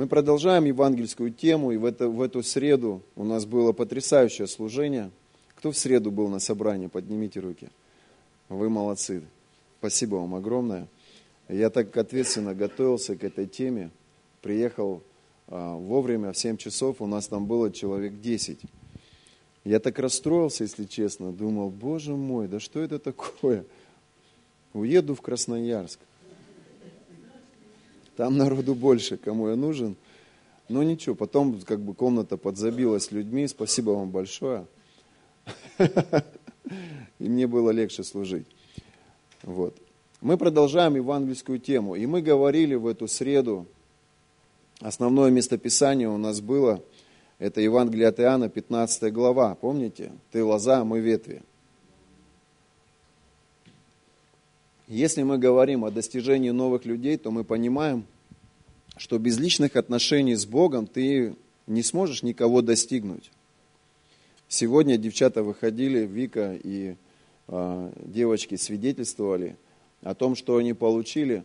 Мы продолжаем евангельскую тему, и в, это, в эту среду у нас было потрясающее служение. Кто в среду был на собрании? Поднимите руки. Вы молодцы. Спасибо вам огромное. Я так ответственно готовился к этой теме. Приехал а, вовремя, в 7 часов, у нас там было человек 10. Я так расстроился, если честно. Думал, боже мой, да что это такое? Уеду в Красноярск. Там народу больше, кому я нужен. Но ничего, потом как бы комната подзабилась людьми. Спасибо вам большое. И мне было легче служить. Вот. Мы продолжаем евангельскую тему. И мы говорили в эту среду, основное местописание у нас было, это Евангелие от Иоанна, 15 глава. Помните? Ты лоза, а мы ветви. Если мы говорим о достижении новых людей, то мы понимаем, что без личных отношений с Богом ты не сможешь никого достигнуть. Сегодня девчата выходили, Вика и э, девочки свидетельствовали о том, что они получили.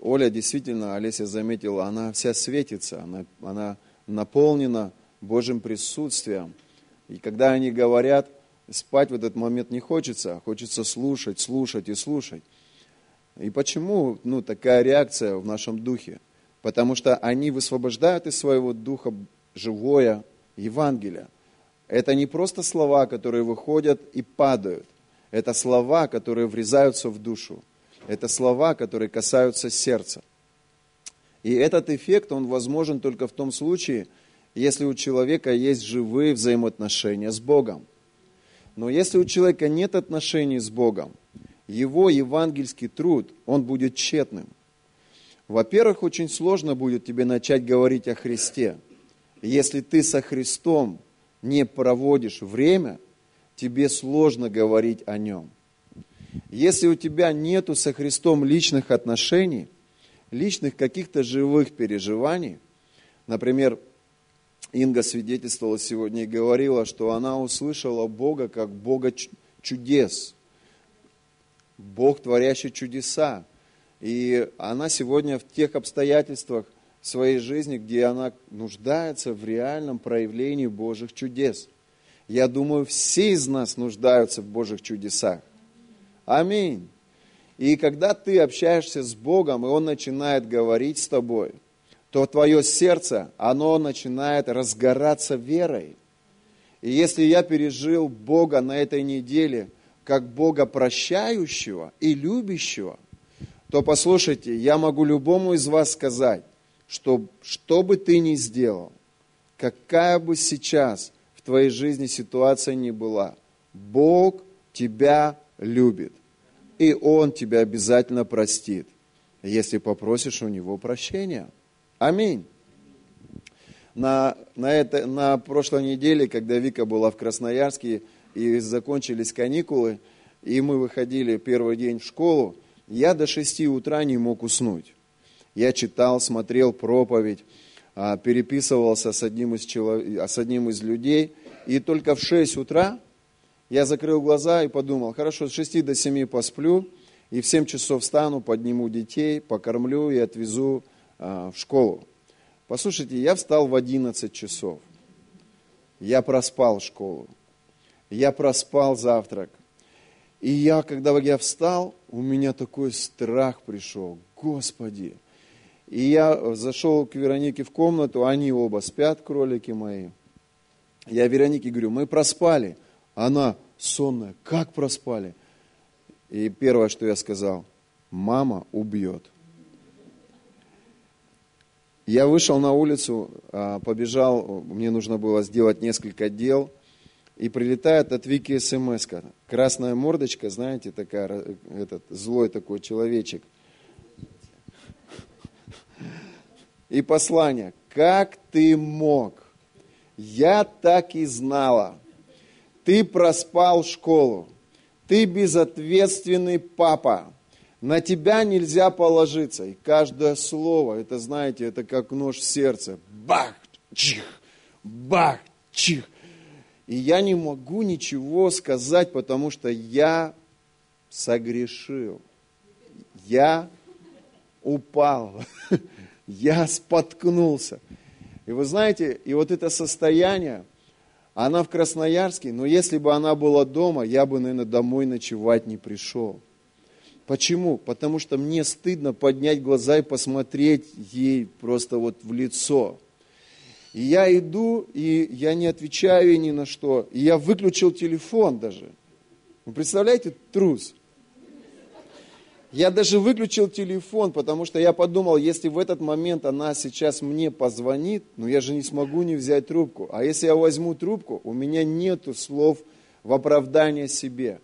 Оля действительно, Олеся заметила, она вся светится, она, она наполнена Божьим присутствием. И когда они говорят, спать в этот момент не хочется, а хочется слушать, слушать и слушать. И почему ну, такая реакция в нашем духе? Потому что они высвобождают из своего духа живое Евангелие. Это не просто слова, которые выходят и падают. Это слова, которые врезаются в душу. Это слова, которые касаются сердца. И этот эффект, он возможен только в том случае, если у человека есть живые взаимоотношения с Богом. Но если у человека нет отношений с Богом, его евангельский труд, он будет тщетным. Во-первых, очень сложно будет тебе начать говорить о Христе. Если ты со Христом не проводишь время, тебе сложно говорить о Нем. Если у тебя нету со Христом личных отношений, личных каких-то живых переживаний, например, Инга свидетельствовала сегодня и говорила, что она услышала Бога как Бога чудес, Бог, творящий чудеса. И она сегодня в тех обстоятельствах своей жизни, где она нуждается в реальном проявлении Божьих чудес. Я думаю, все из нас нуждаются в Божьих чудесах. Аминь. И когда ты общаешься с Богом, и Он начинает говорить с тобой – то твое сердце, оно начинает разгораться верой. И если я пережил Бога на этой неделе как Бога прощающего и любящего, то послушайте, я могу любому из вас сказать, что что бы ты ни сделал, какая бы сейчас в твоей жизни ситуация ни была, Бог тебя любит. И Он тебя обязательно простит, если попросишь у Него прощения. Аминь. На, на, это, на прошлой неделе, когда Вика была в Красноярске и закончились каникулы, и мы выходили первый день в школу, я до 6 утра не мог уснуть. Я читал, смотрел проповедь, а, переписывался с одним из, челов... с одним из людей, и только в 6 утра я закрыл глаза и подумал, хорошо, с 6 до 7 посплю, и в 7 часов встану, подниму детей, покормлю и отвезу а, в школу. Послушайте, я встал в 11 часов. Я проспал школу. Я проспал завтрак. И я, когда я встал, у меня такой страх пришел. Господи! И я зашел к Веронике в комнату, они оба спят, кролики мои. Я Веронике говорю, мы проспали. Она сонная, как проспали? И первое, что я сказал, мама убьет. Я вышел на улицу, а, побежал, мне нужно было сделать несколько дел, и прилетает от Вики смс -ка. Красная мордочка, знаете, такая, этот злой такой человечек. И послание. Как ты мог? Я так и знала. Ты проспал школу. Ты безответственный папа. На тебя нельзя положиться. И каждое слово, это, знаете, это как нож в сердце. Бах, чих, бах, чих. И я не могу ничего сказать, потому что я согрешил. Я упал. я споткнулся. И вы знаете, и вот это состояние, она в Красноярске, но если бы она была дома, я бы, наверное, домой ночевать не пришел. Почему? Потому что мне стыдно поднять глаза и посмотреть ей просто вот в лицо. И я иду, и я не отвечаю ей ни на что. И я выключил телефон даже. Вы представляете, трус. Я даже выключил телефон, потому что я подумал, если в этот момент она сейчас мне позвонит, ну я же не смогу не взять трубку. А если я возьму трубку, у меня нету слов в оправдание себе.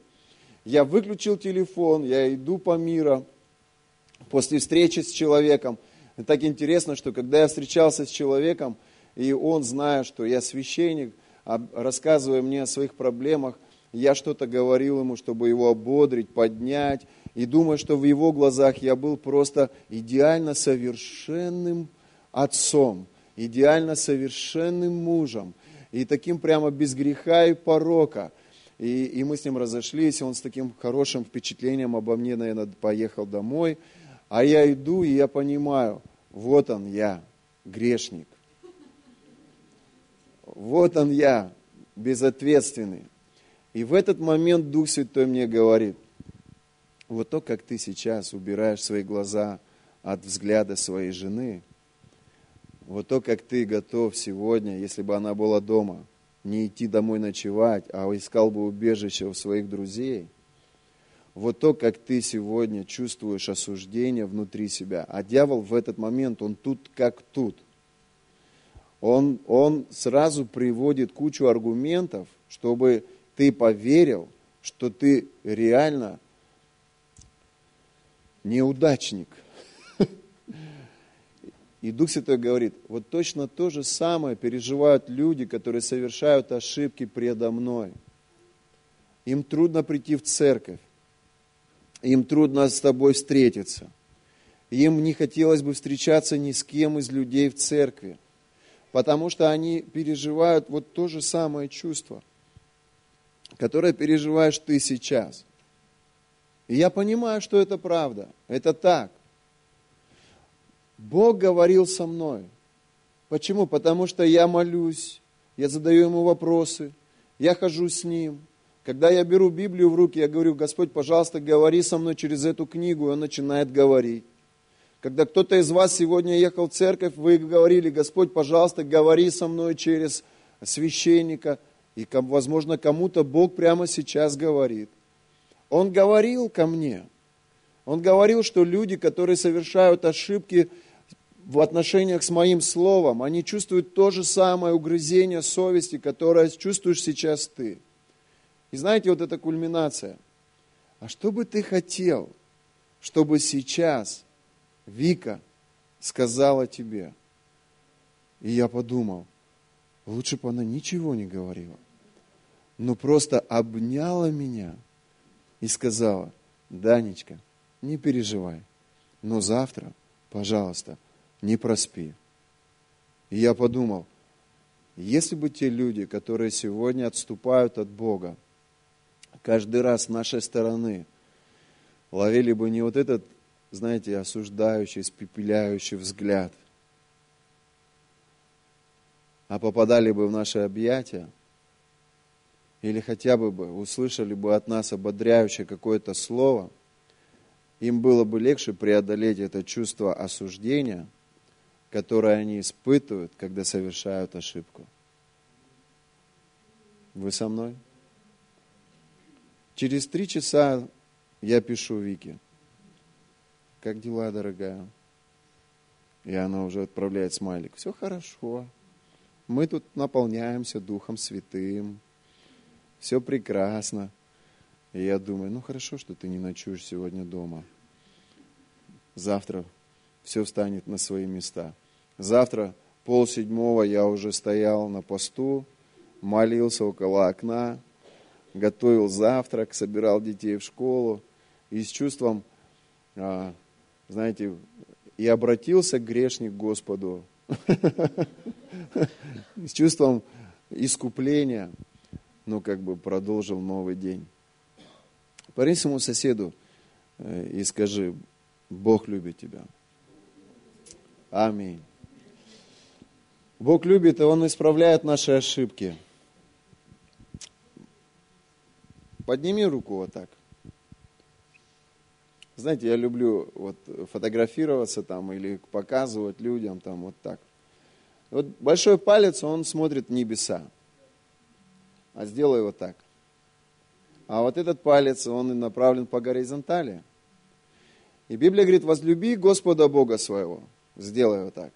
Я выключил телефон, я иду по миру после встречи с человеком. И так интересно, что когда я встречался с человеком, и он, зная, что я священник, рассказывая мне о своих проблемах, я что-то говорил ему, чтобы его ободрить, поднять, и думаю, что в его глазах я был просто идеально совершенным отцом, идеально совершенным мужем, и таким прямо без греха и порока – и, и мы с ним разошлись, он с таким хорошим впечатлением обо мне, наверное, поехал домой. А я иду, и я понимаю, вот он я, грешник. Вот он я, безответственный. И в этот момент Дух Святой мне говорит, вот то, как ты сейчас убираешь свои глаза от взгляда своей жены, вот то, как ты готов сегодня, если бы она была дома, не идти домой ночевать, а искал бы убежище у своих друзей, вот то, как ты сегодня чувствуешь осуждение внутри себя, а дьявол в этот момент, он тут как тут. Он, он сразу приводит кучу аргументов, чтобы ты поверил, что ты реально неудачник – и Дух Святой говорит, вот точно то же самое переживают люди, которые совершают ошибки предо мной. Им трудно прийти в церковь, им трудно с тобой встретиться. Им не хотелось бы встречаться ни с кем из людей в церкви, потому что они переживают вот то же самое чувство, которое переживаешь ты сейчас. И я понимаю, что это правда, это так. Бог говорил со мной. Почему? Потому что я молюсь, я задаю ему вопросы, я хожу с ним. Когда я беру Библию в руки, я говорю, Господь, пожалуйста, говори со мной через эту книгу, и он начинает говорить. Когда кто-то из вас сегодня ехал в церковь, вы говорили, Господь, пожалуйста, говори со мной через священника. И, возможно, кому-то Бог прямо сейчас говорит. Он говорил ко мне. Он говорил, что люди, которые совершают ошибки, в отношениях с моим словом, они чувствуют то же самое угрызение совести, которое чувствуешь сейчас ты. И знаете, вот эта кульминация. А что бы ты хотел, чтобы сейчас Вика сказала тебе? И я подумал, лучше бы она ничего не говорила, но просто обняла меня и сказала, Данечка, не переживай, но завтра, пожалуйста, не проспи. И я подумал, если бы те люди, которые сегодня отступают от Бога, каждый раз с нашей стороны ловили бы не вот этот, знаете, осуждающий, испепеляющий взгляд, а попадали бы в наши объятия, или хотя бы услышали бы от нас ободряющее какое-то слово, им было бы легче преодолеть это чувство осуждения – которое они испытывают, когда совершают ошибку. Вы со мной? Через три часа я пишу Вике. Как дела, дорогая? И она уже отправляет смайлик. Все хорошо. Мы тут наполняемся Духом Святым. Все прекрасно. И я думаю, ну хорошо, что ты не ночуешь сегодня дома. Завтра все встанет на свои места. Завтра пол седьмого я уже стоял на посту, молился около окна, готовил завтрак, собирал детей в школу и с чувством, а, знаете, и обратился грешник к Господу с чувством искупления, ну, как бы продолжил новый день. Парень своему соседу э, и скажи, Бог любит тебя. Аминь. Бог любит, и Он исправляет наши ошибки. Подними руку вот так. Знаете, я люблю вот фотографироваться там или показывать людям там вот так. Вот большой палец, он смотрит в небеса. А сделай вот так. А вот этот палец, он направлен по горизонтали. И Библия говорит, возлюби Господа Бога своего. Сделай вот так.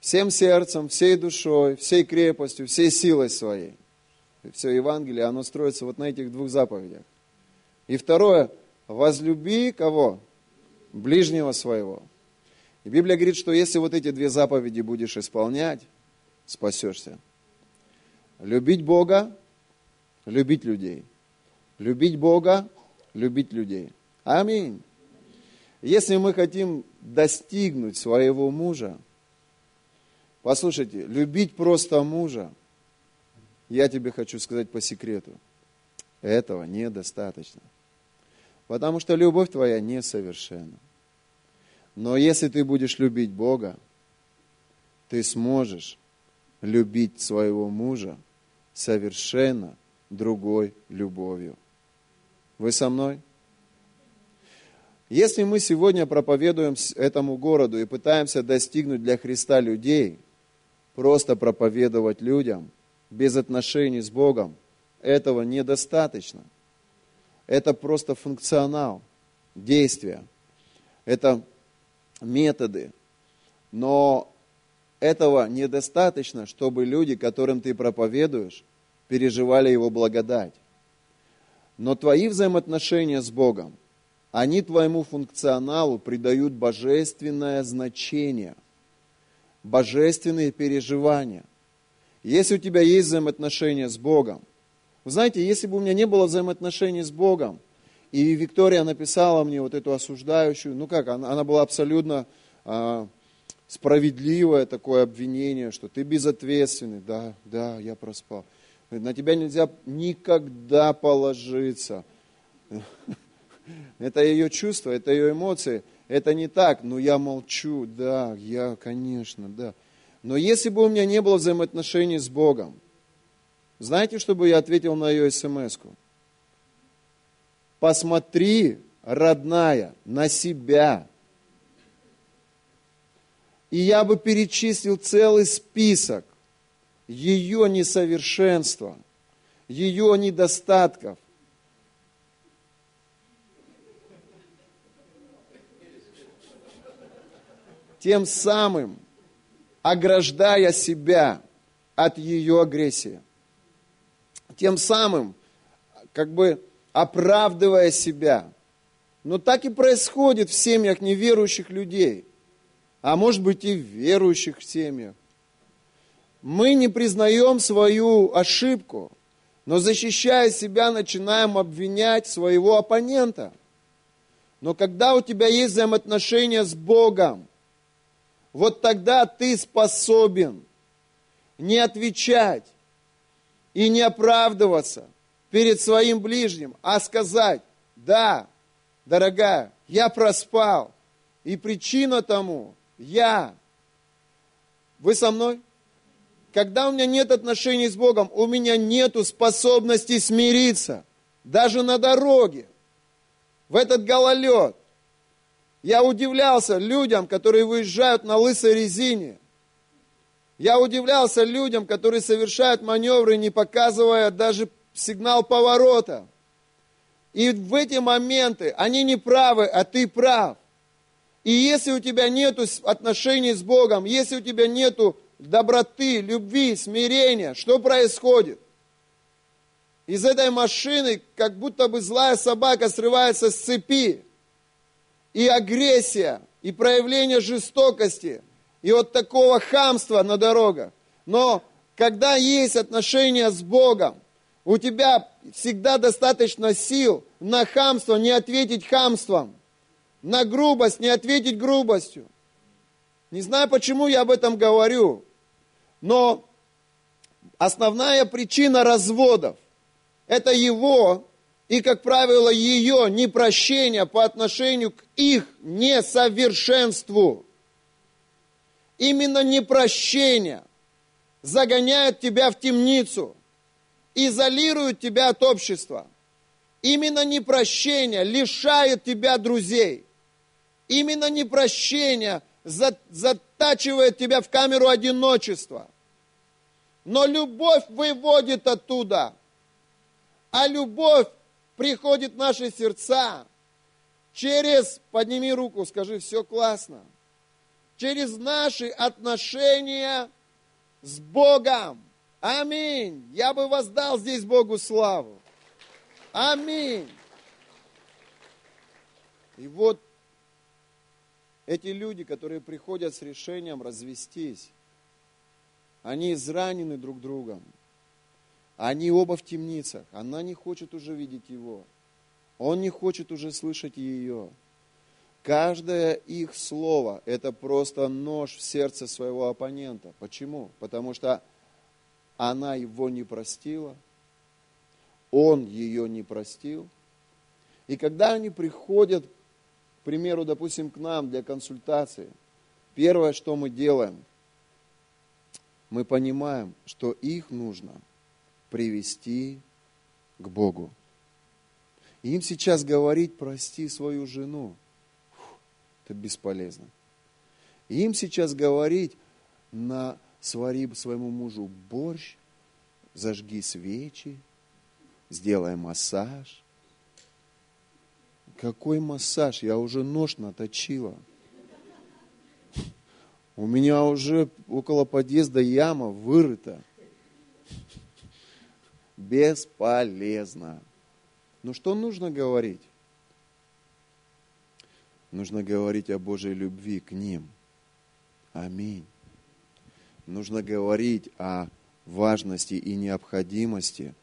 Всем сердцем, всей душой, всей крепостью, всей силой своей. Все Евангелие, оно строится вот на этих двух заповедях. И второе, возлюби кого? Ближнего своего. И Библия говорит, что если вот эти две заповеди будешь исполнять, спасешься. Любить Бога, любить людей. Любить Бога, любить людей. Аминь. Если мы хотим достигнуть своего мужа, послушайте, любить просто мужа, я тебе хочу сказать по секрету, этого недостаточно. Потому что любовь твоя несовершенна. Но если ты будешь любить Бога, ты сможешь любить своего мужа совершенно другой любовью. Вы со мной? Если мы сегодня проповедуем этому городу и пытаемся достигнуть для Христа людей, просто проповедовать людям без отношений с Богом, этого недостаточно. Это просто функционал, действия. Это методы. Но этого недостаточно, чтобы люди, которым ты проповедуешь, переживали Его благодать. Но твои взаимоотношения с Богом, они твоему функционалу придают божественное значение, божественные переживания. Если у тебя есть взаимоотношения с Богом, вы знаете, если бы у меня не было взаимоотношений с Богом, и Виктория написала мне вот эту осуждающую, ну как, она, она была абсолютно а, справедливое такое обвинение, что ты безответственный, да, да, я проспал. На тебя нельзя никогда положиться. Это ее чувство, это ее эмоции. Это не так, но я молчу, да, я, конечно, да. Но если бы у меня не было взаимоотношений с Богом, знаете, что бы я ответил на ее смс -ку? Посмотри, родная, на себя. И я бы перечислил целый список ее несовершенства, ее недостатков, тем самым ограждая себя от ее агрессии. Тем самым, как бы оправдывая себя. Но так и происходит в семьях неверующих людей, а может быть и в верующих семьях. Мы не признаем свою ошибку, но защищая себя, начинаем обвинять своего оппонента. Но когда у тебя есть взаимоотношения с Богом, вот тогда ты способен не отвечать и не оправдываться перед своим ближним, а сказать, да, дорогая, я проспал, и причина тому я. Вы со мной? Когда у меня нет отношений с Богом, у меня нет способности смириться, даже на дороге, в этот гололед. Я удивлялся людям, которые выезжают на лысой резине. Я удивлялся людям, которые совершают маневры, не показывая даже сигнал поворота. И в эти моменты они не правы, а ты прав. И если у тебя нет отношений с Богом, если у тебя нет доброты, любви, смирения, что происходит? Из этой машины как будто бы злая собака срывается с цепи и агрессия, и проявление жестокости, и вот такого хамства на дорогах. Но когда есть отношения с Богом, у тебя всегда достаточно сил на хамство не ответить хамством, на грубость не ответить грубостью. Не знаю, почему я об этом говорю, но основная причина разводов – это его и, как правило, ее непрощение по отношению к их несовершенству. Именно непрощение загоняет тебя в темницу, изолирует тебя от общества. Именно непрощение лишает тебя друзей. Именно непрощение затачивает тебя в камеру одиночества. Но любовь выводит оттуда. А любовь приходит в наши сердца через, подними руку, скажи, все классно, через наши отношения с Богом. Аминь. Я бы воздал здесь Богу славу. Аминь. И вот эти люди, которые приходят с решением развестись, они изранены друг другом. Они оба в темницах. Она не хочет уже видеть его. Он не хочет уже слышать ее. Каждое их слово – это просто нож в сердце своего оппонента. Почему? Потому что она его не простила, он ее не простил. И когда они приходят, к примеру, допустим, к нам для консультации, первое, что мы делаем, мы понимаем, что их нужно привести к Богу. Им сейчас говорить, прости свою жену, это бесполезно. Им сейчас говорить, на свари своему мужу борщ, зажги свечи, сделай массаж. Какой массаж? Я уже нож наточила. У меня уже около подъезда яма вырыта. Бесполезно. Но что нужно говорить? Нужно говорить о Божьей любви к ним. Аминь. Нужно говорить о важности и необходимости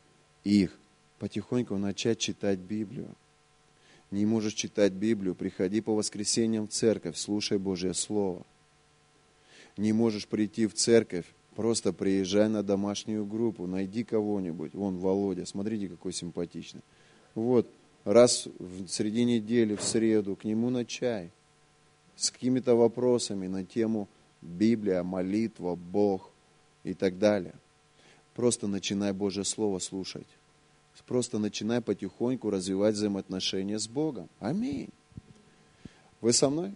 их потихоньку начать читать Библию. Не можешь читать Библию, приходи по воскресеньям в церковь, слушай Божье Слово. Не можешь прийти в церковь, просто приезжай на домашнюю группу, найди кого-нибудь. Вон Володя, смотрите, какой симпатичный. Вот, раз в среди недели, в среду, к нему на чай с какими-то вопросами на тему Библия, молитва, Бог и так далее. Просто начинай Божье Слово слушать. Просто начинай потихоньку развивать взаимоотношения с Богом. Аминь. Вы со мной?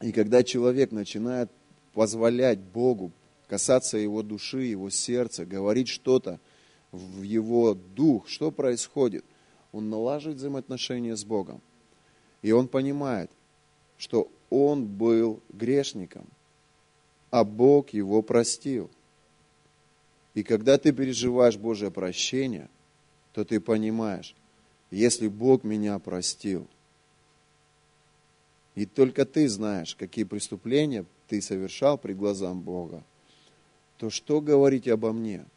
И когда человек начинает позволять Богу касаться его души, его сердца, говорить что-то, в его дух, что происходит. Он налаживает взаимоотношения с Богом. И он понимает, что он был грешником, а Бог его простил. И когда ты переживаешь Божье прощение, то ты понимаешь, если Бог меня простил, и только ты знаешь, какие преступления ты совершал при глазам Бога, то что говорить обо мне –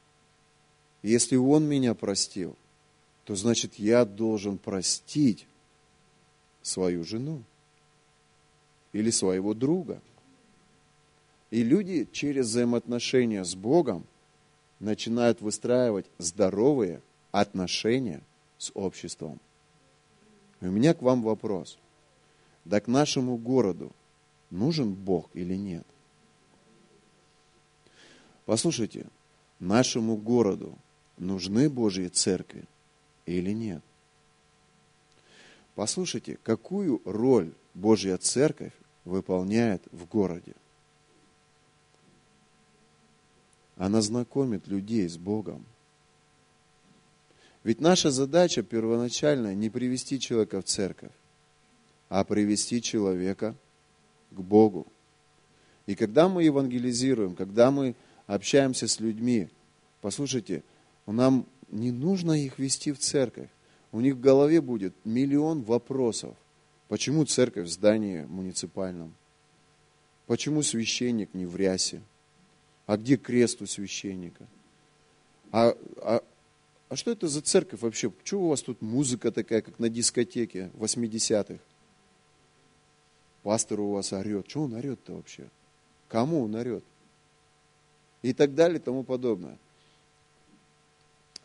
если Он меня простил, то значит я должен простить свою жену или своего друга. И люди через взаимоотношения с Богом начинают выстраивать здоровые отношения с обществом. И у меня к вам вопрос. Да к нашему городу нужен Бог или нет? Послушайте, нашему городу нужны Божьи церкви или нет. Послушайте, какую роль Божья церковь выполняет в городе. Она знакомит людей с Богом. Ведь наша задача первоначальная не привести человека в церковь, а привести человека к Богу. И когда мы евангелизируем, когда мы общаемся с людьми, послушайте, нам не нужно их вести в церковь. У них в голове будет миллион вопросов. Почему церковь в здании муниципальном? Почему священник не в рясе? А где крест у священника? А, а, а что это за церковь вообще? Чего у вас тут музыка такая, как на дискотеке 80-х? Пастор у вас орет. Чего он орет-то вообще? Кому он орет? И так далее и тому подобное.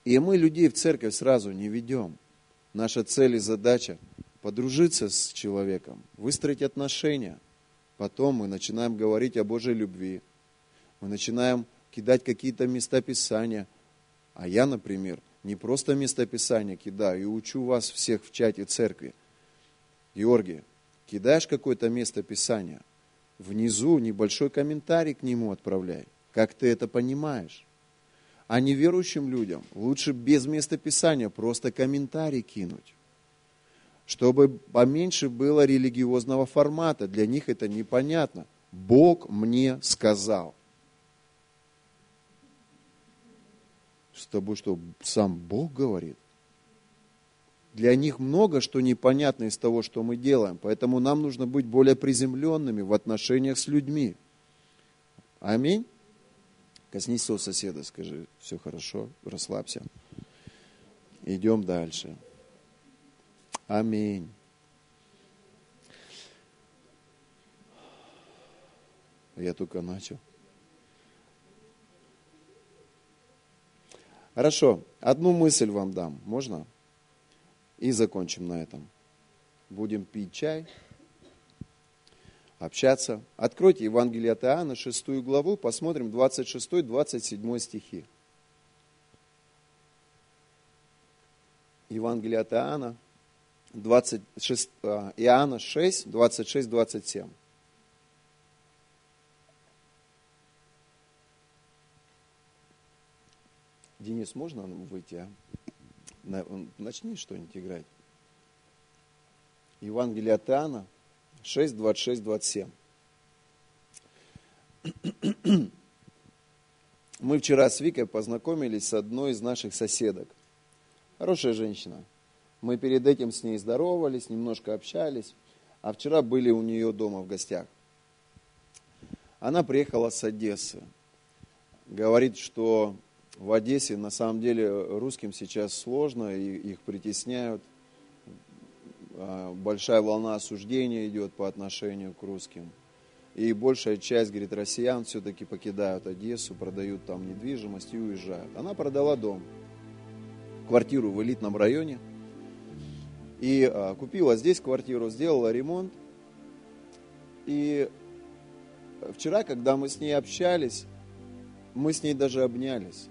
И мы людей в церковь сразу не ведем. Наша цель и задача – подружиться с человеком, выстроить отношения, Потом мы начинаем говорить о Божьей любви. Мы начинаем кидать какие-то места Писания. А я, например, не просто местописание кидаю и учу вас всех в чате церкви. Георгий, кидаешь какое-то место Писания, внизу небольшой комментарий к нему отправляй. Как ты это понимаешь? А неверующим людям лучше без места Писания просто комментарий кинуть. Чтобы поменьше было религиозного формата. Для них это непонятно. Бог мне сказал. С тобой что, сам Бог говорит? Для них много что непонятно из того, что мы делаем. Поэтому нам нужно быть более приземленными в отношениях с людьми. Аминь. Коснись своего соседа, скажи, все хорошо, расслабься. Идем дальше. Аминь. Я только начал. Хорошо, одну мысль вам дам, можно? И закончим на этом. Будем пить чай, общаться. Откройте Евангелие от Иоанна, 6 главу, посмотрим 26-27 стихи. Евангелие от Иоанна, 26, а, Иоанна 6, 26, 27. Денис, можно выйти, а? Начни что-нибудь играть. Евангелие от Иоанна 6, 26, 27. Мы вчера с Викой познакомились с одной из наших соседок. Хорошая женщина – мы перед этим с ней здоровались, немножко общались, а вчера были у нее дома в гостях. Она приехала с Одессы. Говорит, что в Одессе на самом деле русским сейчас сложно, и их притесняют. А, большая волна осуждения идет по отношению к русским. И большая часть, говорит, россиян все-таки покидают Одессу, продают там недвижимость и уезжают. Она продала дом, квартиру в элитном районе – и а, купила здесь квартиру, сделала ремонт. И вчера, когда мы с ней общались, мы с ней даже обнялись.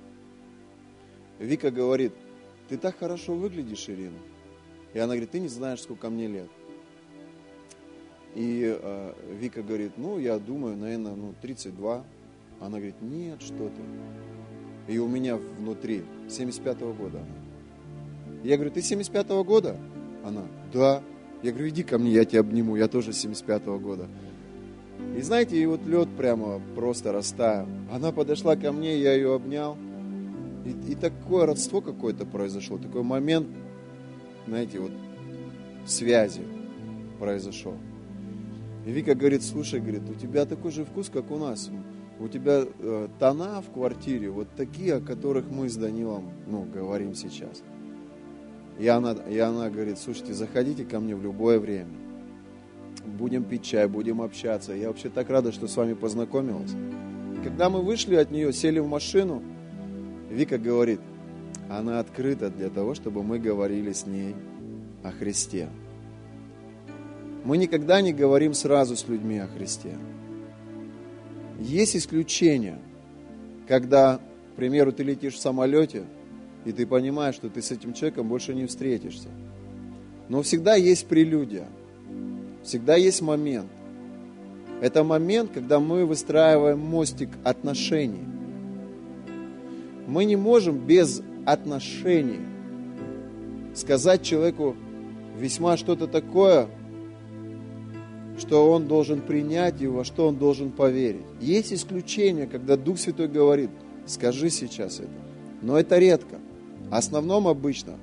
Вика говорит, ты так хорошо выглядишь, Ирина. И она говорит, ты не знаешь, сколько мне лет. И э, Вика говорит, ну, я думаю, наверное, ну, 32. Она говорит, нет, что ты. И у меня внутри 75-го года. Я говорю, ты 75-го года? Она, да. Я говорю, иди ко мне, я тебя обниму, я тоже 75-го года. И знаете, и вот лед прямо просто растаял. Она подошла ко мне, я ее обнял. И, и такое родство какое-то произошло, такой момент, знаете, вот связи произошел. И Вика говорит, слушай, говорит, у тебя такой же вкус, как у нас. У тебя э, тона в квартире вот такие, о которых мы с Данилом ну, говорим сейчас. И она, и она говорит, слушайте, заходите ко мне в любое время. Будем пить чай, будем общаться. Я вообще так рада, что с вами познакомилась. Когда мы вышли от нее, сели в машину, Вика говорит, она открыта для того, чтобы мы говорили с ней о Христе. Мы никогда не говорим сразу с людьми о Христе. Есть исключения, когда, к примеру, ты летишь в самолете – и ты понимаешь, что ты с этим человеком больше не встретишься. Но всегда есть прелюдия, всегда есть момент. Это момент, когда мы выстраиваем мостик отношений. Мы не можем без отношений сказать человеку весьма что-то такое, что он должен принять и во что он должен поверить. Есть исключения, когда Дух Святой говорит, скажи сейчас это. Но это редко. В основном обычно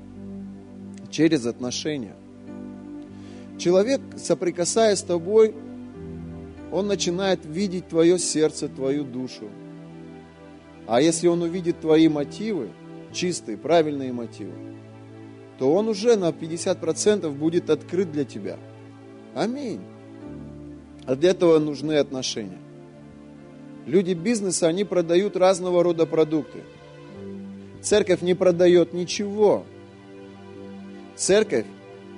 через отношения. Человек, соприкасаясь с тобой, он начинает видеть твое сердце, твою душу. А если он увидит твои мотивы, чистые, правильные мотивы, то он уже на 50% будет открыт для тебя. Аминь. А для этого нужны отношения. Люди бизнеса, они продают разного рода продукты. Церковь не продает ничего. Церковь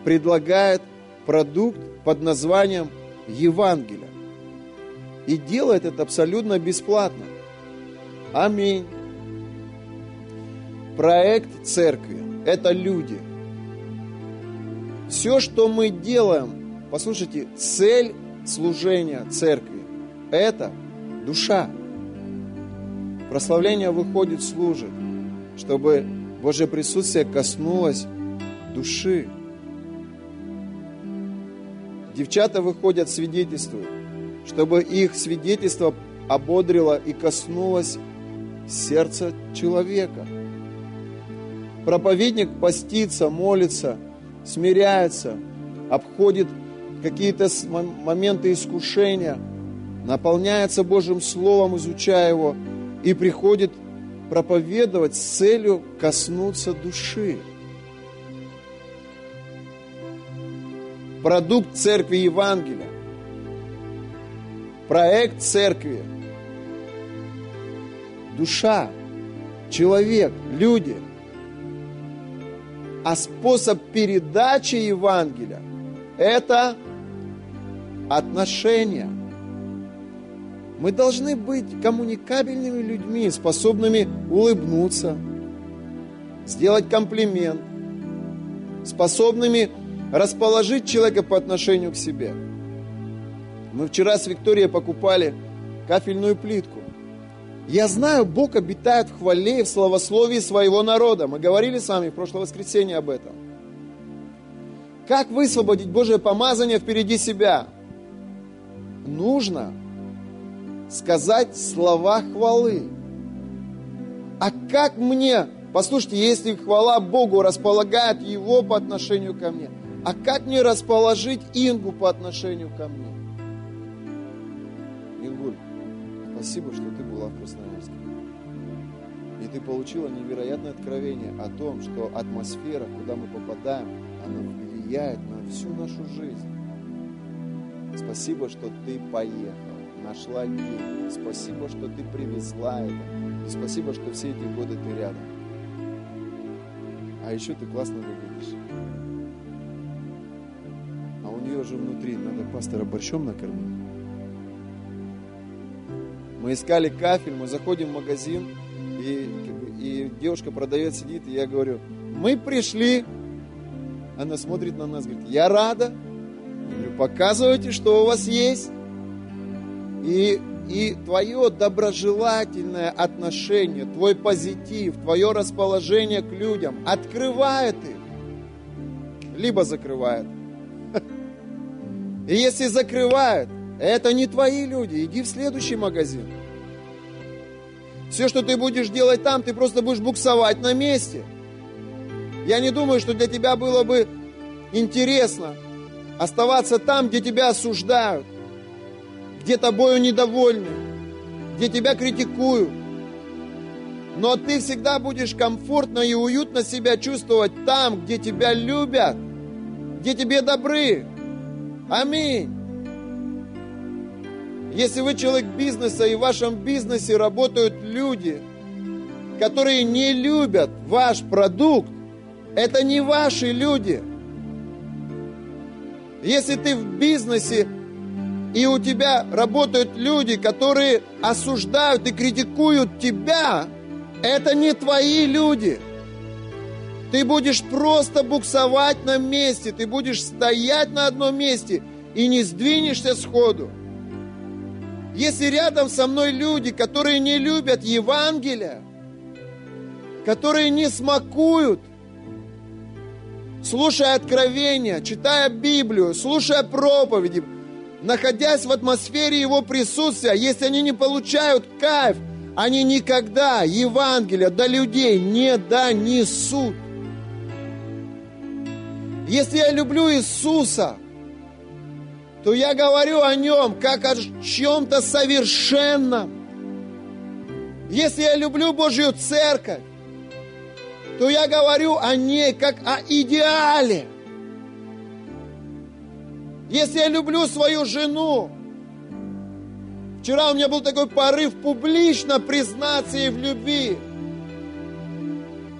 предлагает продукт под названием Евангелие. И делает это абсолютно бесплатно. Аминь. Проект церкви – это люди. Все, что мы делаем, послушайте, цель служения церкви – это душа. Прославление выходит, служит, чтобы Божье присутствие коснулось души. Девчата выходят, свидетельствуют, чтобы их свидетельство ободрило и коснулось сердца человека. Проповедник постится, молится, смиряется, обходит какие-то моменты искушения, наполняется Божьим Словом, изучая его, и приходит проповедовать с целью коснуться души. Продукт церкви Евангелия. Проект церкви. Душа, человек, люди. А способ передачи Евангелия – это отношения – мы должны быть коммуникабельными людьми, способными улыбнуться, сделать комплимент, способными расположить человека по отношению к себе. Мы вчера с Викторией покупали кафельную плитку. Я знаю, Бог обитает в хвале и в славословии своего народа. Мы говорили с вами в прошлое воскресенье об этом. Как высвободить Божье помазание впереди себя? Нужно сказать слова хвалы. А как мне, послушайте, если хвала Богу располагает Его по отношению ко мне, а как мне расположить Ингу по отношению ко мне? Ингуль, спасибо, что ты была в Красноярске. И ты получила невероятное откровение о том, что атмосфера, куда мы попадаем, она влияет на всю нашу жизнь. Спасибо, что ты поехал нашла деньги. Спасибо, что ты привезла это. И спасибо, что все эти годы ты рядом. А еще ты классно выглядишь. А у нее же внутри надо пастора борщом накормить. Мы искали кафель, мы заходим в магазин, и, и девушка продавец сидит, и я говорю, мы пришли. Она смотрит на нас, говорит, я рада. Я говорю, показывайте, что у вас есть. И, и твое доброжелательное отношение, твой позитив, твое расположение к людям открывает их, либо закрывает. И если закрывает, это не твои люди, иди в следующий магазин. Все, что ты будешь делать там, ты просто будешь буксовать на месте. Я не думаю, что для тебя было бы интересно оставаться там, где тебя осуждают, где тобою недовольны, где тебя критикуют. Но ты всегда будешь комфортно и уютно себя чувствовать там, где тебя любят, где тебе добры. Аминь. Если вы человек бизнеса и в вашем бизнесе работают люди, которые не любят ваш продукт, это не ваши люди. Если ты в бизнесе и у тебя работают люди, которые осуждают и критикуют тебя, это не твои люди. Ты будешь просто буксовать на месте, ты будешь стоять на одном месте и не сдвинешься сходу. Если рядом со мной люди, которые не любят Евангелие, которые не смакуют, слушая откровения, читая Библию, слушая проповеди, находясь в атмосфере Его присутствия, если они не получают кайф, они никогда Евангелие до людей не донесут. Если я люблю Иисуса, то я говорю о Нем как о чем-то совершенном. Если я люблю Божью Церковь, то я говорю о ней как о идеале. Если я люблю свою жену, вчера у меня был такой порыв публично признаться ей в любви.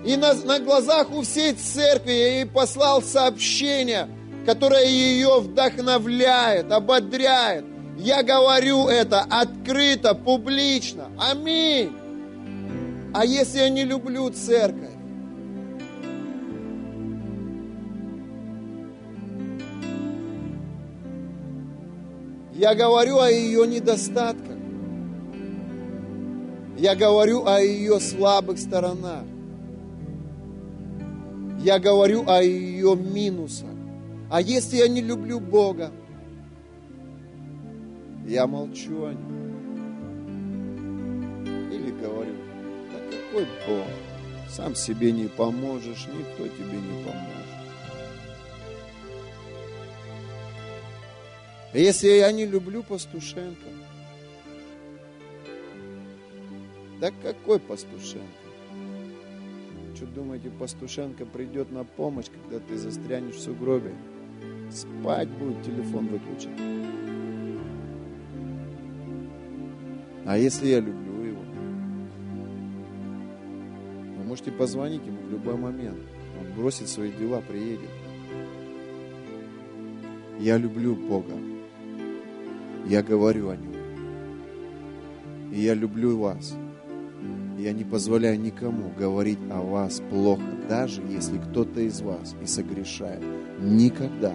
И на, на глазах у всей церкви я ей послал сообщение, которое ее вдохновляет, ободряет. Я говорю это открыто, публично. Аминь. А если я не люблю церковь? Я говорю о ее недостатках. Я говорю о ее слабых сторонах. Я говорю о ее минусах. А если я не люблю Бога, я молчу о нем. Или говорю, да какой Бог? Сам себе не поможешь, никто тебе не поможет. Если я не люблю Пастушенко, да какой Пастушенко? Что думаете, Пастушенко придет на помощь, когда ты застрянешь в сугробе? Спать будет, телефон выключить. А если я люблю его? Вы можете позвонить ему в любой момент. Он бросит свои дела, приедет. Я люблю Бога. Я говорю о нем. И я люблю вас. Я не позволяю никому говорить о вас плохо, даже если кто-то из вас и согрешает. Никогда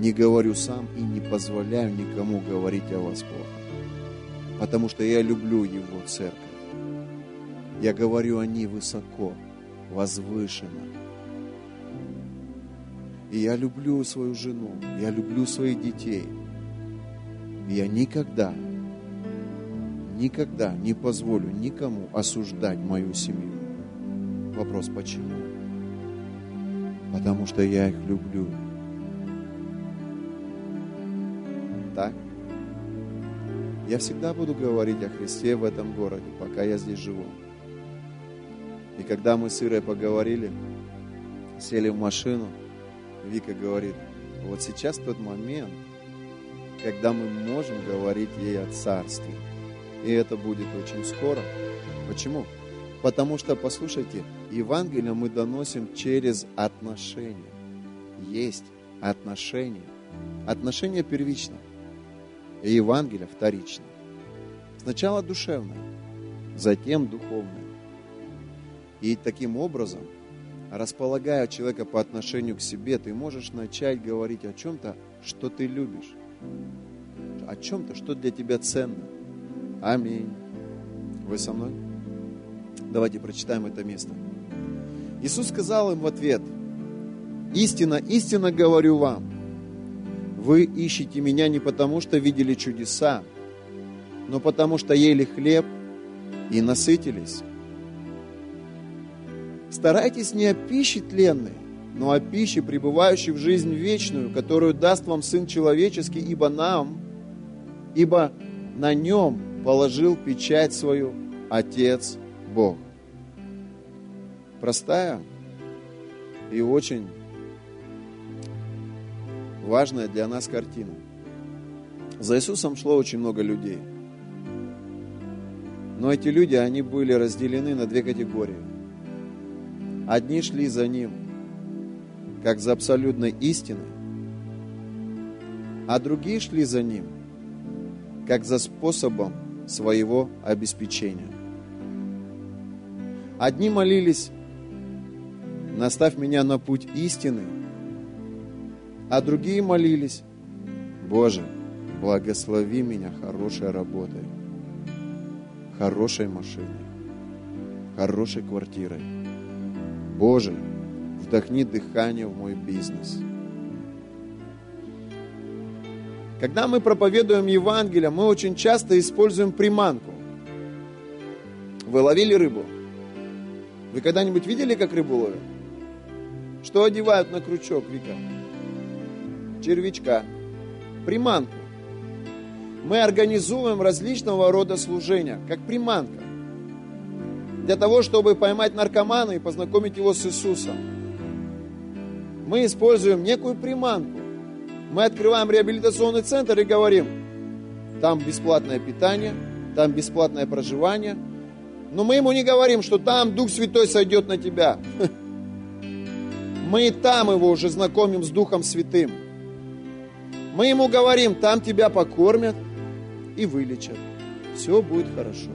не говорю сам и не позволяю никому говорить о вас плохо. Потому что я люблю Его церковь. Я говорю о ней высоко, возвышенно. И я люблю свою жену, я люблю своих детей. И я никогда никогда не позволю никому осуждать мою семью. Вопрос почему? Потому что я их люблю. Я всегда буду говорить о Христе в этом городе, пока я здесь живу. И когда мы с Ирой поговорили, сели в машину, Вика говорит, вот сейчас тот момент, когда мы можем говорить ей о Царстве. И это будет очень скоро. Почему? Потому что, послушайте, Евангелие мы доносим через отношения. Есть отношения. Отношения первично. И Евангелие вторично. Сначала душевное, затем духовное. И таким образом, располагая человека по отношению к себе, ты можешь начать говорить о чем-то, что ты любишь. О чем-то, что для тебя ценно Аминь. Вы со мной? Давайте прочитаем это место. Иисус сказал им в ответ, «Истина, истинно говорю вам, вы ищете меня не потому, что видели чудеса, но потому, что ели хлеб и насытились. Старайтесь не о пище тленной, но о пище, пребывающей в жизнь вечную, которую даст вам Сын Человеческий, ибо нам, ибо на нем положил печать свою Отец Бог. Простая и очень важная для нас картина. За Иисусом шло очень много людей. Но эти люди, они были разделены на две категории. Одни шли за Ним, как за абсолютной истиной, а другие шли за Ним, как за способом своего обеспечения. Одни молились, наставь меня на путь истины, а другие молились, Боже, благослови меня хорошей работой, хорошей машиной, хорошей квартирой. Боже, вдохни дыхание в мой бизнес – Когда мы проповедуем Евангелие, мы очень часто используем приманку. Вы ловили рыбу? Вы когда-нибудь видели, как рыбу ловят? Что одевают на крючок, Вика? Червячка. Приманку. Мы организуем различного рода служения, как приманка. Для того, чтобы поймать наркомана и познакомить его с Иисусом. Мы используем некую приманку мы открываем реабилитационный центр и говорим, там бесплатное питание, там бесплатное проживание. Но мы ему не говорим, что там Дух Святой сойдет на тебя. Мы там его уже знакомим с Духом Святым. Мы ему говорим, там тебя покормят и вылечат. Все будет хорошо.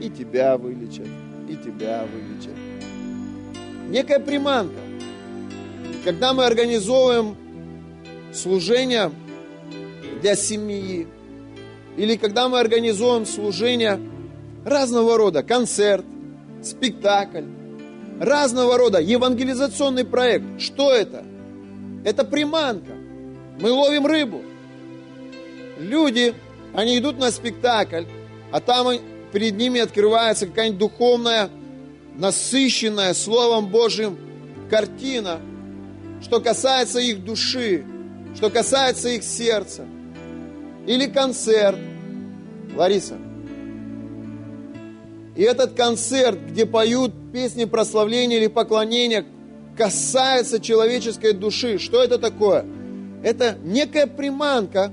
И тебя вылечат, и тебя вылечат. Некая приманка. Когда мы организовываем служение для семьи, или когда мы организуем служение разного рода, концерт, спектакль, разного рода евангелизационный проект. Что это? Это приманка. Мы ловим рыбу. Люди, они идут на спектакль, а там перед ними открывается какая-нибудь духовная, насыщенная Словом Божьим картина, что касается их души, что касается их сердца. Или концерт. Лариса. И этот концерт, где поют песни прославления или поклонения, касается человеческой души. Что это такое? Это некая приманка,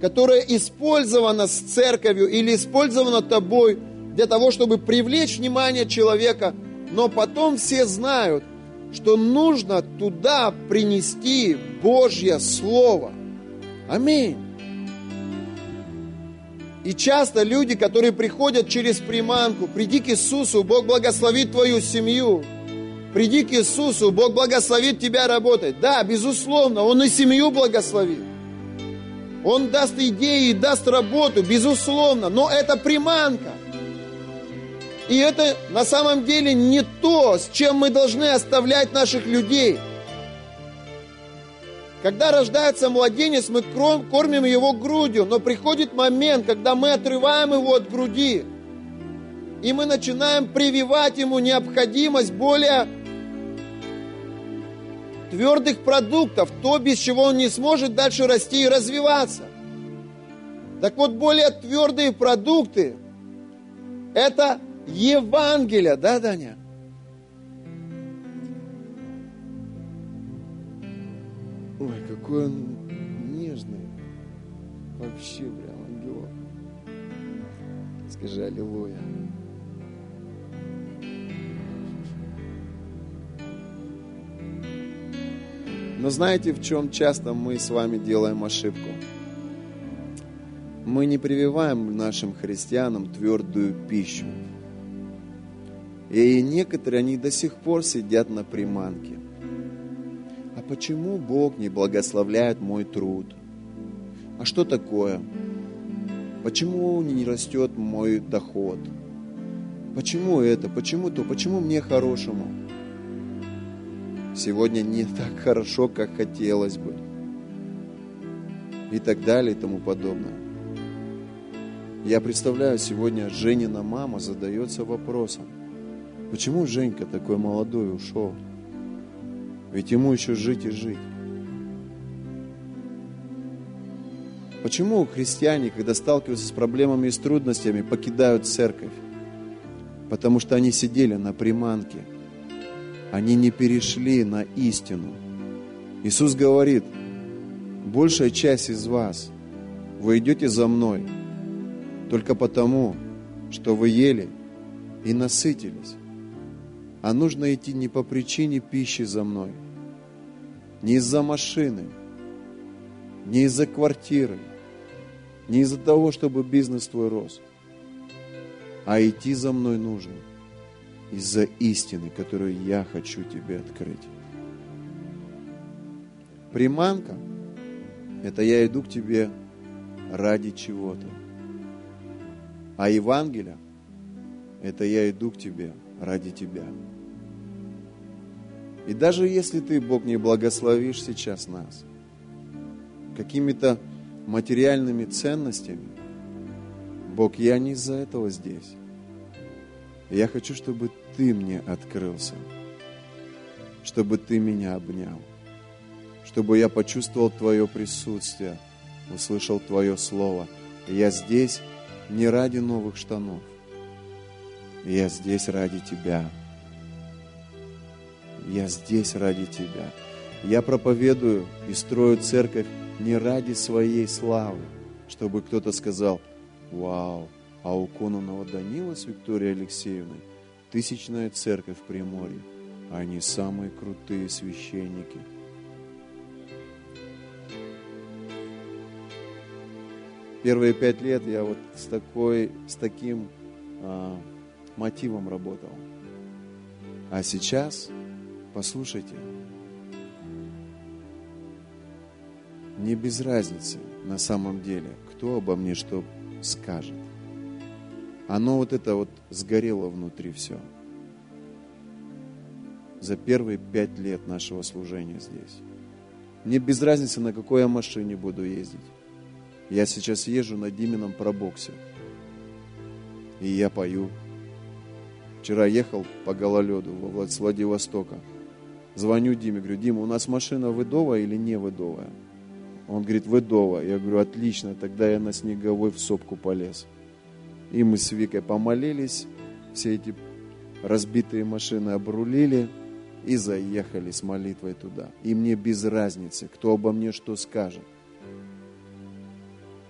которая использована с церковью или использована тобой для того, чтобы привлечь внимание человека, но потом все знают, что нужно туда принести Божье Слово. Аминь. И часто люди, которые приходят через приманку, приди к Иисусу, Бог благословит твою семью. Приди к Иисусу, Бог благословит тебя работать. Да, безусловно, Он и семью благословит. Он даст идеи, даст работу, безусловно, но это приманка. И это на самом деле не то, с чем мы должны оставлять наших людей – когда рождается младенец, мы кормим его грудью, но приходит момент, когда мы отрываем его от груди, и мы начинаем прививать ему необходимость более твердых продуктов, то, без чего он не сможет дальше расти и развиваться. Так вот, более твердые продукты – это Евангелие, да, Даня? какой он нежный. Вообще прям ангелок. Скажи аллилуйя. Но знаете, в чем часто мы с вами делаем ошибку? Мы не прививаем нашим христианам твердую пищу. И некоторые, они до сих пор сидят на приманке почему Бог не благословляет мой труд? А что такое? Почему не растет мой доход? Почему это? Почему то? Почему мне хорошему? Сегодня не так хорошо, как хотелось бы. И так далее и тому подобное. Я представляю, сегодня Женина мама задается вопросом, почему Женька такой молодой ушел? Ведь ему еще жить и жить. Почему христиане, когда сталкиваются с проблемами и с трудностями, покидают церковь? Потому что они сидели на приманке. Они не перешли на истину. Иисус говорит, большая часть из вас, вы идете за мной только потому, что вы ели и насытились. А нужно идти не по причине пищи за мной – не из-за машины, не из-за квартиры, не из-за того, чтобы бизнес твой рос, а идти за мной нужно из-за истины, которую я хочу тебе открыть. Приманка – это я иду к тебе ради чего-то. А Евангелие – это я иду к тебе ради тебя. И даже если ты, Бог, не благословишь сейчас нас какими-то материальными ценностями, Бог, я не из-за этого здесь. Я хочу, чтобы Ты мне открылся, чтобы Ты меня обнял, чтобы я почувствовал Твое присутствие, услышал Твое Слово. Я здесь не ради новых штанов, я здесь ради Тебя. Я здесь ради Тебя. Я проповедую и строю церковь не ради своей славы, чтобы кто-то сказал, вау, а у Кононова Данила с Викторией Алексеевной тысячная церковь в Приморье, они самые крутые священники. Первые пять лет я вот с, такой, с таким а, мотивом работал. А сейчас, послушайте, не без разницы на самом деле, кто обо мне что скажет. Оно вот это вот сгорело внутри все. За первые пять лет нашего служения здесь. Мне без разницы, на какой я машине буду ездить. Я сейчас езжу на Димином пробоксе. И я пою. Вчера ехал по гололеду во Владивостока. Звоню Диме, говорю, Дима, у нас машина выдовая или не выдовая? Он говорит, выдова. Я говорю, отлично, тогда я на снеговой в сопку полез. И мы с Викой помолились, все эти разбитые машины обрулили и заехали с молитвой туда. И мне без разницы, кто обо мне что скажет.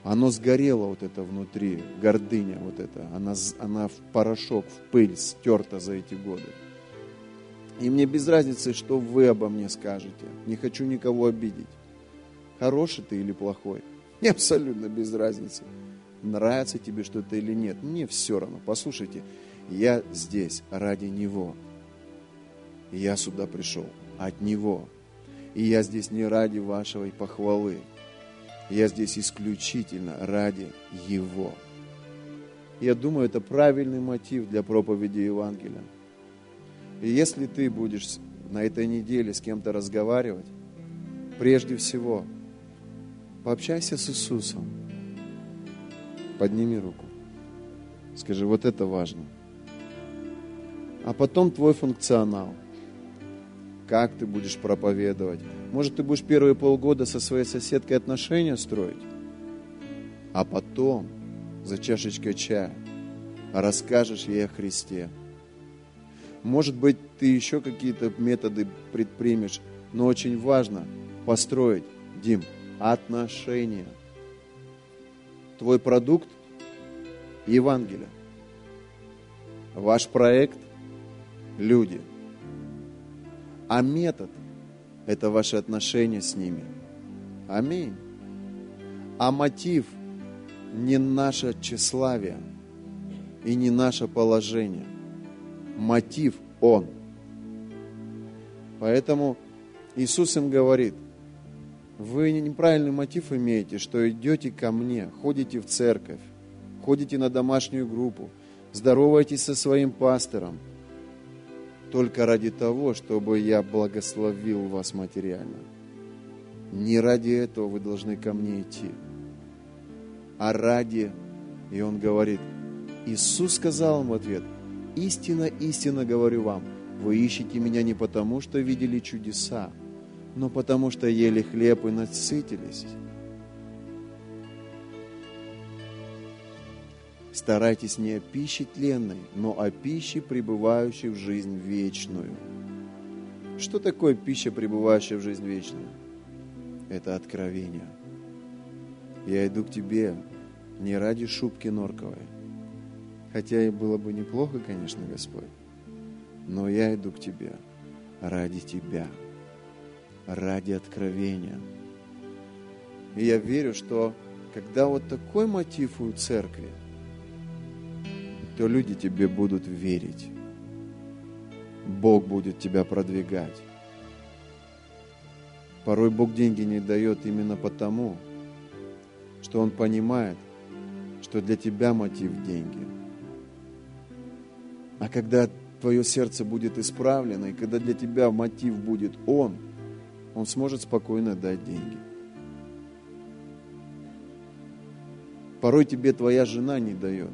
Оно сгорело вот это внутри, гордыня вот это. Она, она в порошок, в пыль стерта за эти годы. И мне без разницы, что вы обо мне скажете. Не хочу никого обидеть хороший ты или плохой. Мне абсолютно без разницы. Нравится тебе что-то или нет. Мне все равно. Послушайте, я здесь ради Него. Я сюда пришел от Него. И я здесь не ради вашей похвалы. Я здесь исключительно ради Его. Я думаю, это правильный мотив для проповеди Евангелия. И если ты будешь на этой неделе с кем-то разговаривать, прежде всего – Пообщайся с Иисусом. Подними руку. Скажи, вот это важно. А потом твой функционал. Как ты будешь проповедовать? Может, ты будешь первые полгода со своей соседкой отношения строить? А потом, за чашечкой чая, расскажешь ей о Христе. Может быть, ты еще какие-то методы предпримешь, но очень важно построить, Дим, отношения. Твой продукт – Евангелие. Ваш проект – люди. А метод – это ваши отношения с ними. Аминь. А мотив – не наше тщеславие и не наше положение. Мотив – Он. Поэтому Иисус им говорит – вы неправильный мотив имеете, что идете ко мне, ходите в церковь, ходите на домашнюю группу, здороваетесь со своим пастором, только ради того, чтобы я благословил вас материально. Не ради этого вы должны ко мне идти, а ради, и он говорит, Иисус сказал им в ответ, истинно, истинно говорю вам, вы ищете меня не потому, что видели чудеса, но потому что ели хлеб и насытились. Старайтесь не о пище тленной, но о пище, пребывающей в жизнь вечную. Что такое пища, пребывающая в жизнь вечную? Это откровение. Я иду к тебе не ради шубки норковой, хотя и было бы неплохо, конечно, Господь, но я иду к тебе ради тебя – ради откровения. И я верю, что когда вот такой мотив у церкви, то люди тебе будут верить. Бог будет тебя продвигать. Порой Бог деньги не дает именно потому, что Он понимает, что для тебя мотив – деньги. А когда твое сердце будет исправлено, и когда для тебя мотив будет Он – он сможет спокойно дать деньги. Порой тебе твоя жена не дает.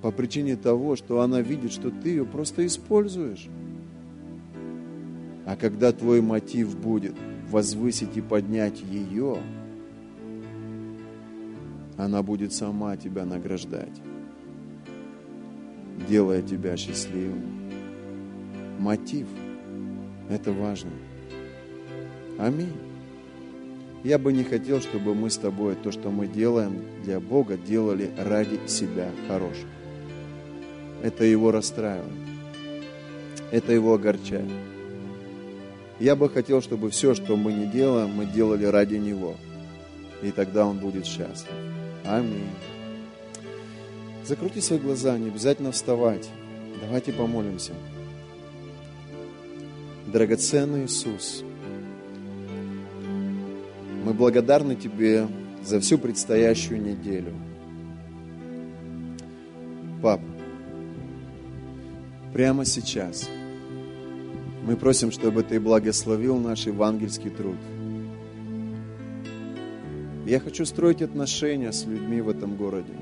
По причине того, что она видит, что ты ее просто используешь. А когда твой мотив будет возвысить и поднять ее, она будет сама тебя награждать, делая тебя счастливым. Мотив – это важно. Аминь. Я бы не хотел, чтобы мы с тобой то, что мы делаем для Бога, делали ради себя хороших. Это его расстраивает. Это его огорчает. Я бы хотел, чтобы все, что мы не делаем, мы делали ради Него. и тогда он будет счастлив. Аминь. Закрути свои глаза, не обязательно вставать. Давайте помолимся. Драгоценный Иисус, мы благодарны Тебе за всю предстоящую неделю. Пап, прямо сейчас мы просим, чтобы Ты благословил наш евангельский труд. Я хочу строить отношения с людьми в этом городе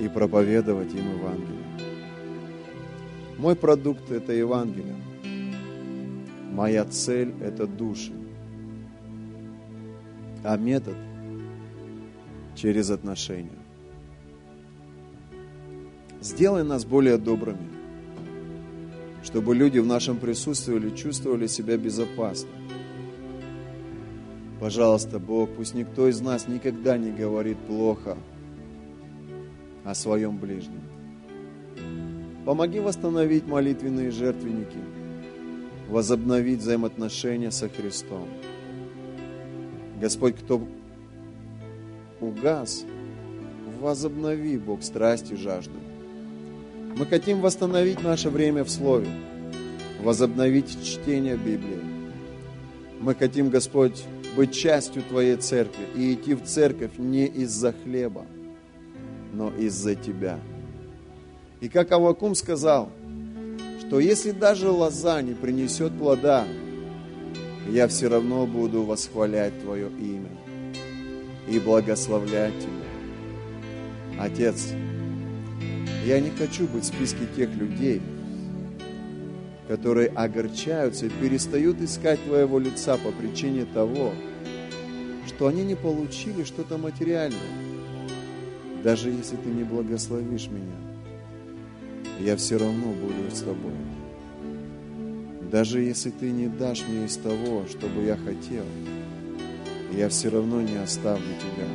и проповедовать им Евангелие. Мой продукт – это Евангелие. Моя цель – это души. А метод – через отношения. Сделай нас более добрыми, чтобы люди в нашем присутствии чувствовали себя безопасно. Пожалуйста, Бог, пусть никто из нас никогда не говорит плохо о своем ближнем. Помоги восстановить молитвенные жертвенники, возобновить взаимоотношения со Христом. Господь, кто угас, возобнови, Бог, страсть и жажду. Мы хотим восстановить наше время в Слове, возобновить чтение Библии. Мы хотим, Господь, быть частью Твоей церкви и идти в церковь не из-за хлеба, но из-за Тебя. И как Авакум сказал, что если даже лоза не принесет плода, я все равно буду восхвалять Твое имя и благословлять Тебя. Отец, я не хочу быть в списке тех людей, которые огорчаются и перестают искать Твоего лица по причине того, что они не получили что-то материальное даже если ты не благословишь меня, я все равно буду с тобой. Даже если ты не дашь мне из того, что бы я хотел, я все равно не оставлю тебя.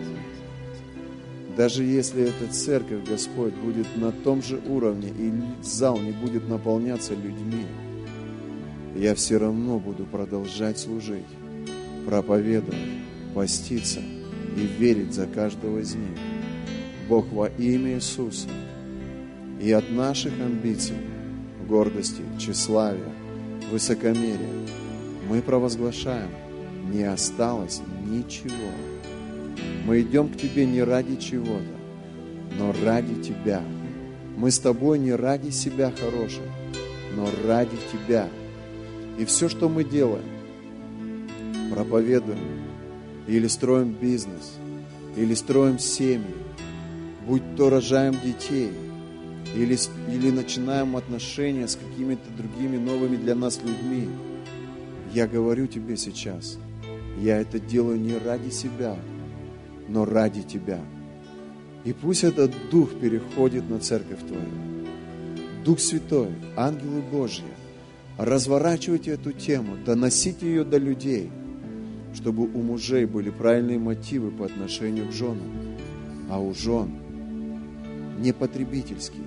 Даже если эта церковь, Господь, будет на том же уровне, и зал не будет наполняться людьми, я все равно буду продолжать служить, проповедовать, поститься и верить за каждого из них. Бог во имя Иисуса и от наших амбиций, гордости, тщеславия, высокомерия мы провозглашаем, не осталось ничего. Мы идем к Тебе не ради чего-то, но ради Тебя. Мы с Тобой не ради себя хороших, но ради Тебя. И все, что мы делаем, проповедуем, или строим бизнес, или строим семьи, будь то рожаем детей, или, или начинаем отношения с какими-то другими новыми для нас людьми, я говорю тебе сейчас, я это делаю не ради себя, но ради тебя. И пусть этот Дух переходит на церковь Твою. Дух Святой, ангелы Божьи, разворачивайте эту тему, доносите ее до людей, чтобы у мужей были правильные мотивы по отношению к женам, а у жен – не потребительские,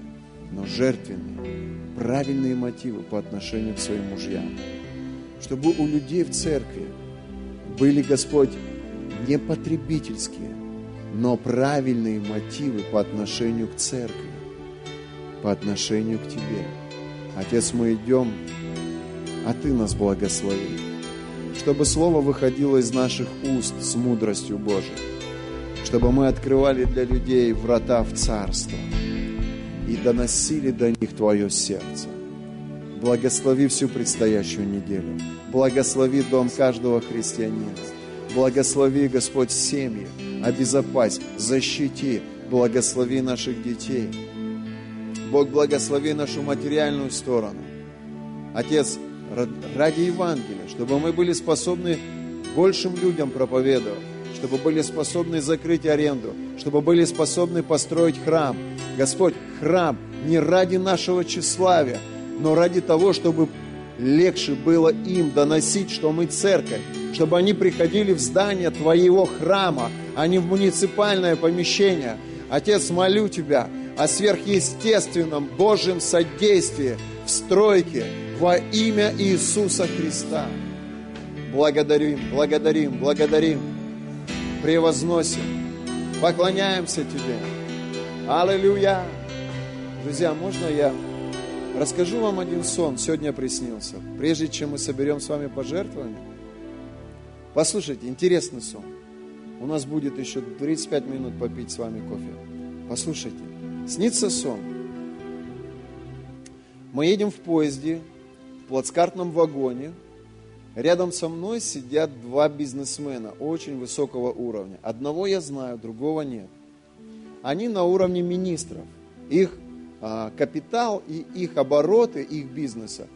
но жертвенные, правильные мотивы по отношению к своим мужьям. Чтобы у людей в церкви были, Господь, не потребительские, но правильные мотивы по отношению к церкви, по отношению к Тебе. Отец, мы идем, а Ты нас благослови, чтобы Слово выходило из наших уст с мудростью Божией чтобы мы открывали для людей врата в Царство и доносили до них Твое сердце. Благослови всю предстоящую неделю. Благослови дом каждого христианина. Благослови, Господь, семьи. Обезопась, защити. Благослови наших детей. Бог, благослови нашу материальную сторону. Отец, ради Евангелия, чтобы мы были способны большим людям проповедовать чтобы были способны закрыть аренду, чтобы были способны построить храм. Господь, храм не ради нашего тщеславия, но ради того, чтобы легче было им доносить, что мы церковь, чтобы они приходили в здание Твоего храма, а не в муниципальное помещение. Отец, молю Тебя о сверхъестественном Божьем содействии в стройке во имя Иисуса Христа. благодарим, благодарим, благодарим, превозносим, поклоняемся Тебе. Аллилуйя! Друзья, можно я расскажу вам один сон, сегодня приснился, прежде чем мы соберем с вами пожертвования? Послушайте, интересный сон. У нас будет еще 35 минут попить с вами кофе. Послушайте, снится сон. Мы едем в поезде, в плацкартном вагоне. Рядом со мной сидят два бизнесмена очень высокого уровня. Одного я знаю, другого нет. Они на уровне министров. Их а, капитал и их обороты, их бизнеса,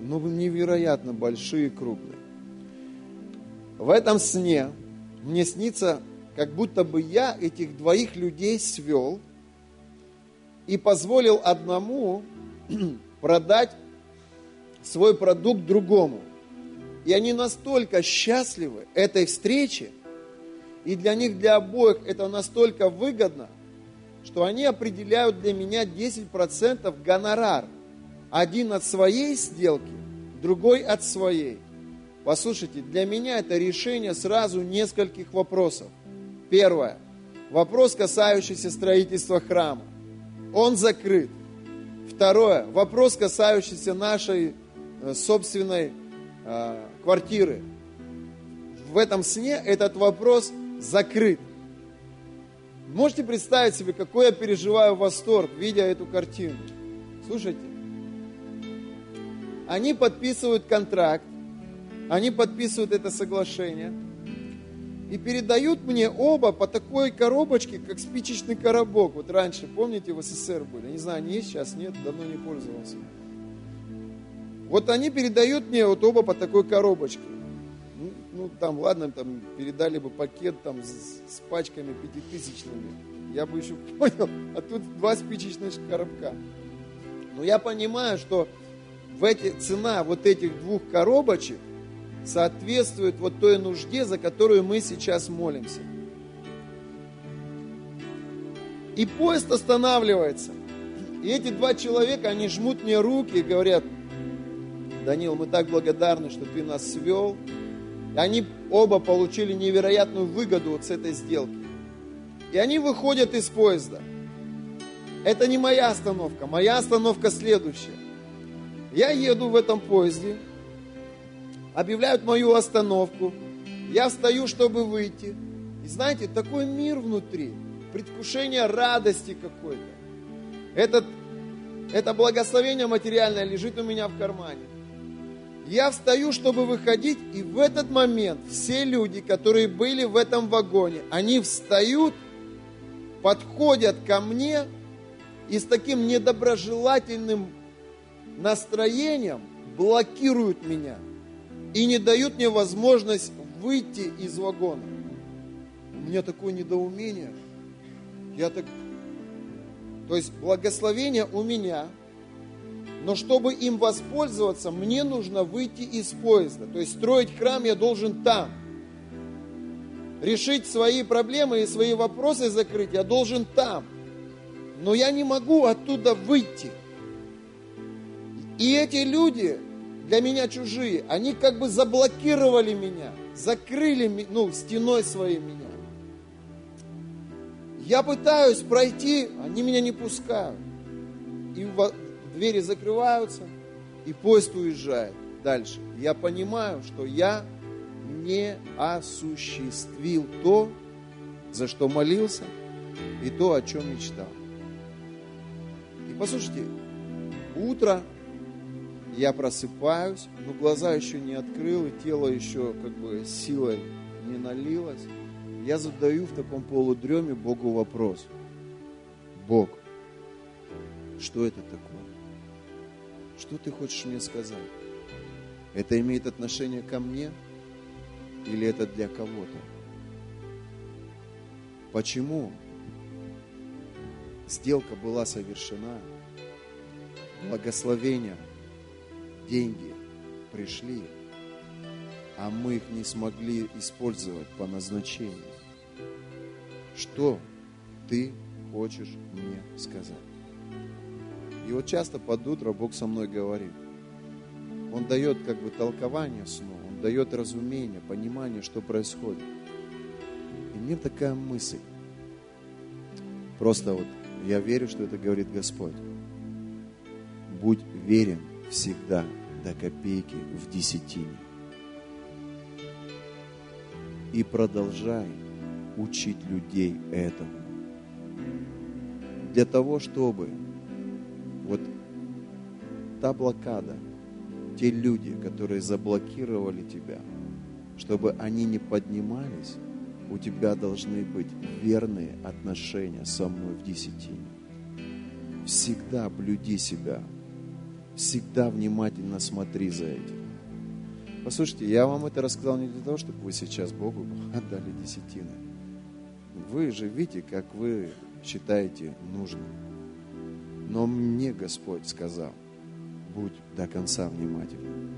ну, невероятно большие и крупные. В этом сне мне снится, как будто бы я этих двоих людей свел и позволил одному продать свой продукт другому. И они настолько счастливы этой встрече, и для них, для обоих это настолько выгодно, что они определяют для меня 10% гонорар. Один от своей сделки, другой от своей. Послушайте, для меня это решение сразу нескольких вопросов. Первое. Вопрос, касающийся строительства храма. Он закрыт. Второе. Вопрос, касающийся нашей э, собственной э, квартиры. В этом сне этот вопрос закрыт. Можете представить себе, какой я переживаю восторг, видя эту картину? Слушайте, они подписывают контракт, они подписывают это соглашение и передают мне оба по такой коробочке, как спичечный коробок. Вот раньше, помните, в СССР были? Не знаю, они есть сейчас, нет, давно не пользовался. Вот они передают мне вот оба по такой коробочке ну там, ладно, там передали бы пакет там с, с пачками пятитысячными, я бы еще понял, а тут два спичечных коробка. Но я понимаю, что в эти, цена вот этих двух коробочек соответствует вот той нужде, за которую мы сейчас молимся. И поезд останавливается. И эти два человека, они жмут мне руки и говорят, Данил, мы так благодарны, что ты нас свел, они оба получили невероятную выгоду вот с этой сделки. И они выходят из поезда. Это не моя остановка. Моя остановка следующая. Я еду в этом поезде, объявляют мою остановку, я встаю, чтобы выйти. И знаете, такой мир внутри, предвкушение радости какой-то. Этот, это благословение материальное лежит у меня в кармане. Я встаю, чтобы выходить, и в этот момент все люди, которые были в этом вагоне, они встают, подходят ко мне и с таким недоброжелательным настроением блокируют меня и не дают мне возможность выйти из вагона. У меня такое недоумение. Я так... То есть благословение у меня – но чтобы им воспользоваться, мне нужно выйти из поезда. То есть строить храм я должен там. Решить свои проблемы и свои вопросы закрыть я должен там. Но я не могу оттуда выйти. И эти люди для меня чужие, они как бы заблокировали меня, закрыли ну, стеной своей меня. Я пытаюсь пройти, они меня не пускают. И двери закрываются, и поезд уезжает дальше. Я понимаю, что я не осуществил то, за что молился, и то, о чем мечтал. И послушайте, утро я просыпаюсь, но глаза еще не открыл, и тело еще как бы силой не налилось. Я задаю в таком полудреме Богу вопрос. Бог, что это такое? Что ты хочешь мне сказать? Это имеет отношение ко мне или это для кого-то? Почему сделка была совершена, благословения, деньги пришли, а мы их не смогли использовать по назначению? Что ты хочешь мне сказать? И вот часто под утро Бог со мной говорит. Он дает как бы толкование сну, Он дает разумение, понимание, что происходит. И мне такая мысль. Просто вот я верю, что это говорит Господь. Будь верен всегда до копейки в десятине. И продолжай учить людей этому. Для того, чтобы вот та блокада, те люди, которые заблокировали тебя, чтобы они не поднимались, у тебя должны быть верные отношения со мной в десятине. Всегда блюди себя, всегда внимательно смотри за этим. Послушайте, я вам это рассказал не для того, чтобы вы сейчас Богу отдали десятины. Вы живите, как вы считаете нужным. Но мне Господь сказал, будь до конца внимательным.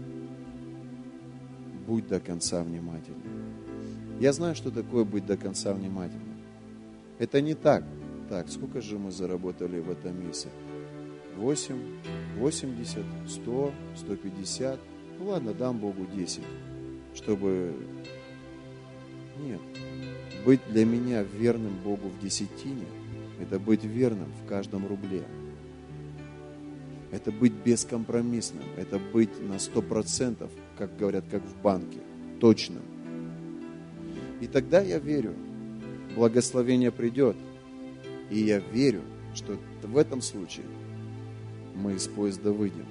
Будь до конца внимательным. Я знаю, что такое быть до конца внимательным. Это не так. Так, сколько же мы заработали в этом месяце? 8, 80, 100, 150. Ну ладно, дам Богу 10, чтобы... Нет. Быть для меня верным Богу в десятине – это быть верным в каждом рубле. Это быть бескомпромиссным, это быть на сто процентов, как говорят, как в банке, точным. И тогда я верю, благословение придет. И я верю, что в этом случае мы из поезда выйдем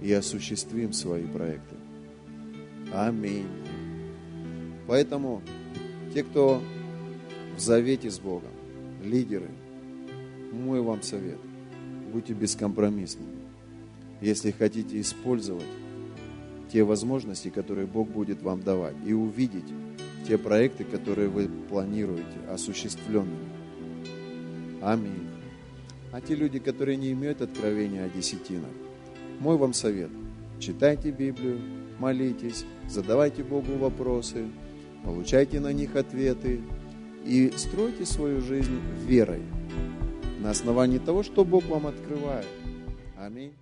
и осуществим свои проекты. Аминь. Поэтому те, кто в завете с Богом, лидеры, мой вам совет, будьте бескомпромиссными. Если хотите использовать те возможности, которые Бог будет вам давать, и увидеть те проекты, которые вы планируете, осуществленными. Аминь. А те люди, которые не имеют откровения о десятинах, мой вам совет. Читайте Библию, молитесь, задавайте Богу вопросы, получайте на них ответы и стройте свою жизнь верой на основании того, что Бог вам открывает. Аминь.